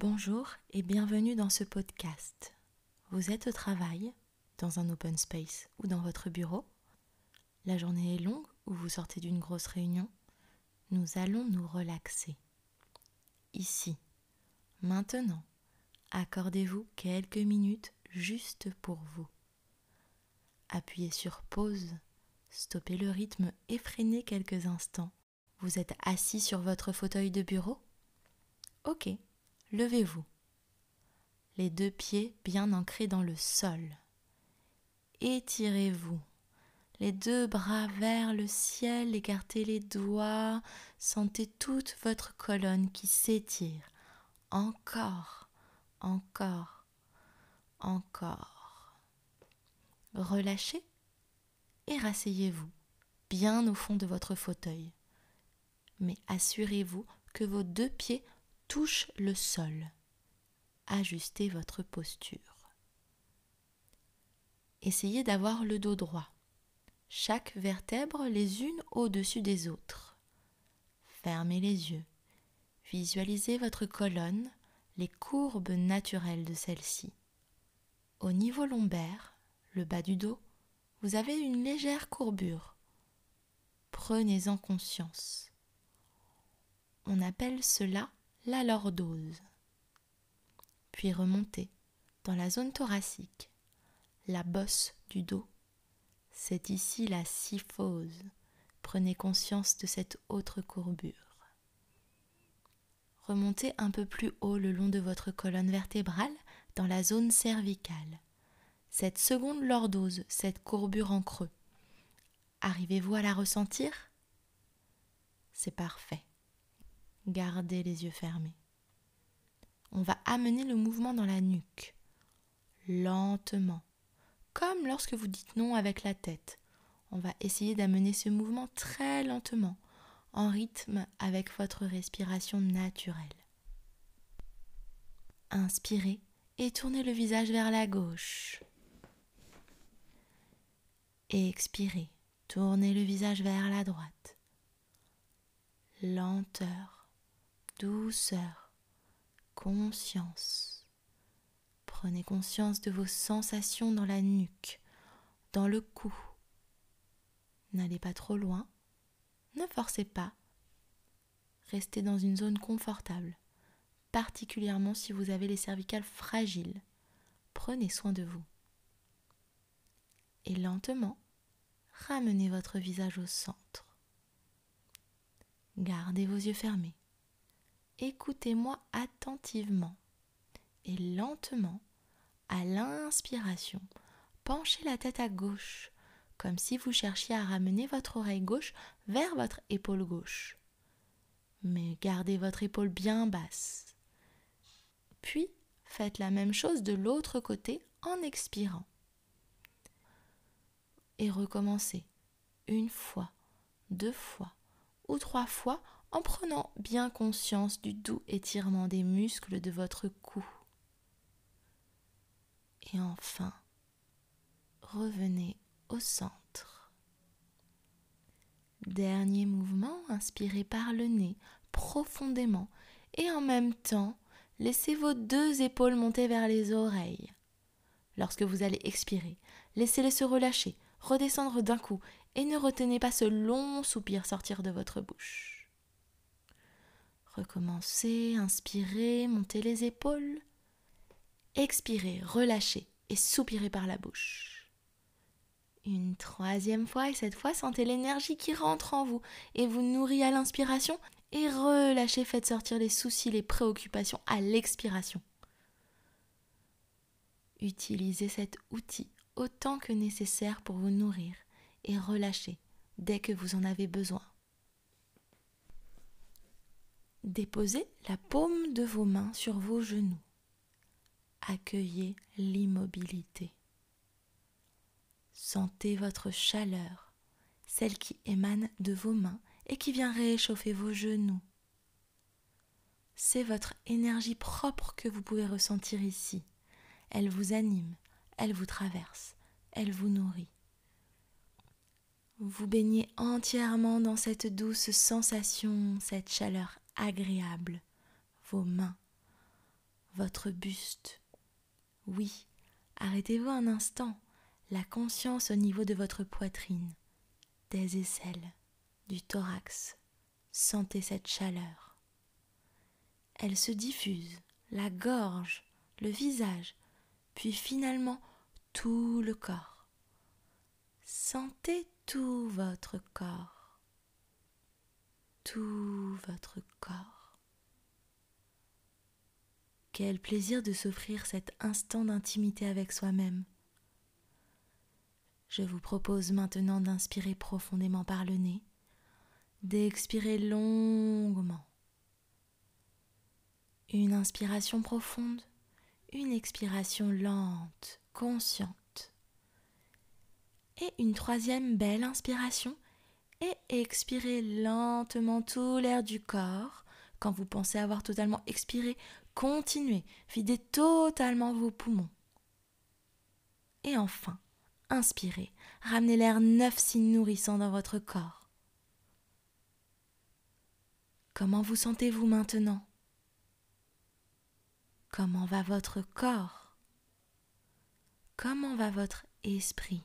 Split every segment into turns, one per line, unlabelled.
Bonjour et bienvenue dans ce podcast. Vous êtes au travail, dans un open space ou dans votre bureau? La journée est longue ou vous sortez d'une grosse réunion? Nous allons nous relaxer. Ici, maintenant, accordez-vous quelques minutes juste pour vous. Appuyez sur pause, stoppez le rythme freinez quelques instants. Vous êtes assis sur votre fauteuil de bureau? Ok, levez-vous. Les deux pieds bien ancrés dans le sol. Étirez-vous. Les deux bras vers le ciel, écartez les doigts, sentez toute votre colonne qui s'étire. Encore, encore, encore. Relâchez et rasseyez-vous bien au fond de votre fauteuil. Mais assurez-vous que vos deux pieds touchent le sol. Ajustez votre posture. Essayez d'avoir le dos droit, chaque vertèbre les unes au-dessus des autres. Fermez les yeux. Visualisez votre colonne, les courbes naturelles de celle-ci. Au niveau lombaire, le bas du dos, vous avez une légère courbure. Prenez-en conscience. On appelle cela la lordose. Puis remontez dans la zone thoracique, la bosse du dos. C'est ici la syphose. Prenez conscience de cette autre courbure. Remontez un peu plus haut le long de votre colonne vertébrale dans la zone cervicale. Cette seconde lordose, cette courbure en creux. Arrivez-vous à la ressentir? C'est parfait. Gardez les yeux fermés. On va amener le mouvement dans la nuque, lentement, comme lorsque vous dites non avec la tête. On va essayer d'amener ce mouvement très lentement, en rythme avec votre respiration naturelle. Inspirez et tournez le visage vers la gauche. Expirez, tournez le visage vers la droite. Lenteur douceur, conscience. Prenez conscience de vos sensations dans la nuque, dans le cou. N'allez pas trop loin, ne forcez pas. Restez dans une zone confortable, particulièrement si vous avez les cervicales fragiles. Prenez soin de vous. Et lentement, ramenez votre visage au centre. Gardez vos yeux fermés écoutez-moi attentivement et lentement, à l'inspiration, penchez la tête à gauche, comme si vous cherchiez à ramener votre oreille gauche vers votre épaule gauche. Mais gardez votre épaule bien basse. Puis, faites la même chose de l'autre côté en expirant. Et recommencez une fois, deux fois ou trois fois en prenant bien conscience du doux étirement des muscles de votre cou. Et enfin, revenez au centre. Dernier mouvement, inspirez par le nez profondément et en même temps, laissez vos deux épaules monter vers les oreilles. Lorsque vous allez expirer, laissez-les se relâcher, redescendre d'un coup et ne retenez pas ce long soupir sortir de votre bouche. Recommencez, inspirez, montez les épaules. Expirez, relâchez et soupirez par la bouche. Une troisième fois et cette fois sentez l'énergie qui rentre en vous et vous nourrit à l'inspiration et relâchez, faites sortir les soucis, les préoccupations à l'expiration. Utilisez cet outil autant que nécessaire pour vous nourrir et relâcher dès que vous en avez besoin. Déposez la paume de vos mains sur vos genoux. Accueillez l'immobilité. Sentez votre chaleur, celle qui émane de vos mains et qui vient réchauffer vos genoux. C'est votre énergie propre que vous pouvez ressentir ici. Elle vous anime, elle vous traverse, elle vous nourrit. Vous baignez entièrement dans cette douce sensation, cette chaleur agréable, vos mains, votre buste. Oui, arrêtez-vous un instant, la conscience au niveau de votre poitrine, des aisselles, du thorax. Sentez cette chaleur. Elle se diffuse, la gorge, le visage, puis finalement tout le corps. Sentez tout votre corps, tout votre corps. Quel plaisir de s'offrir cet instant d'intimité avec soi-même. Je vous propose maintenant d'inspirer profondément par le nez, d'expirer longuement. Une inspiration profonde, une expiration lente, consciente et une troisième belle inspiration et expirez lentement tout l'air du corps. Quand vous pensez avoir totalement expiré, continuez, videz totalement vos poumons. Et enfin, inspirez, ramenez l'air neuf si nourrissant dans votre corps. Comment vous sentez-vous maintenant? Comment va votre corps? Comment va votre esprit?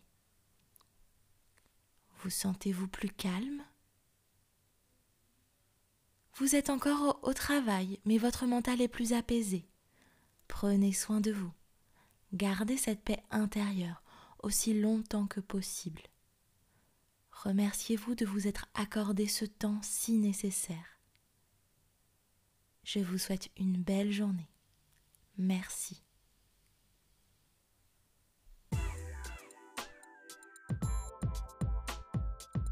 Vous sentez-vous plus calme? Vous êtes encore au, travail, mais votre mental est plus apaisé. Prenez soin de vous. Gardez cette paix intérieure aussi longtemps que possible. Remerciez-vous de vous être accordé ce temps si nécessaire. Je vous souhaite une belle journée. Merci.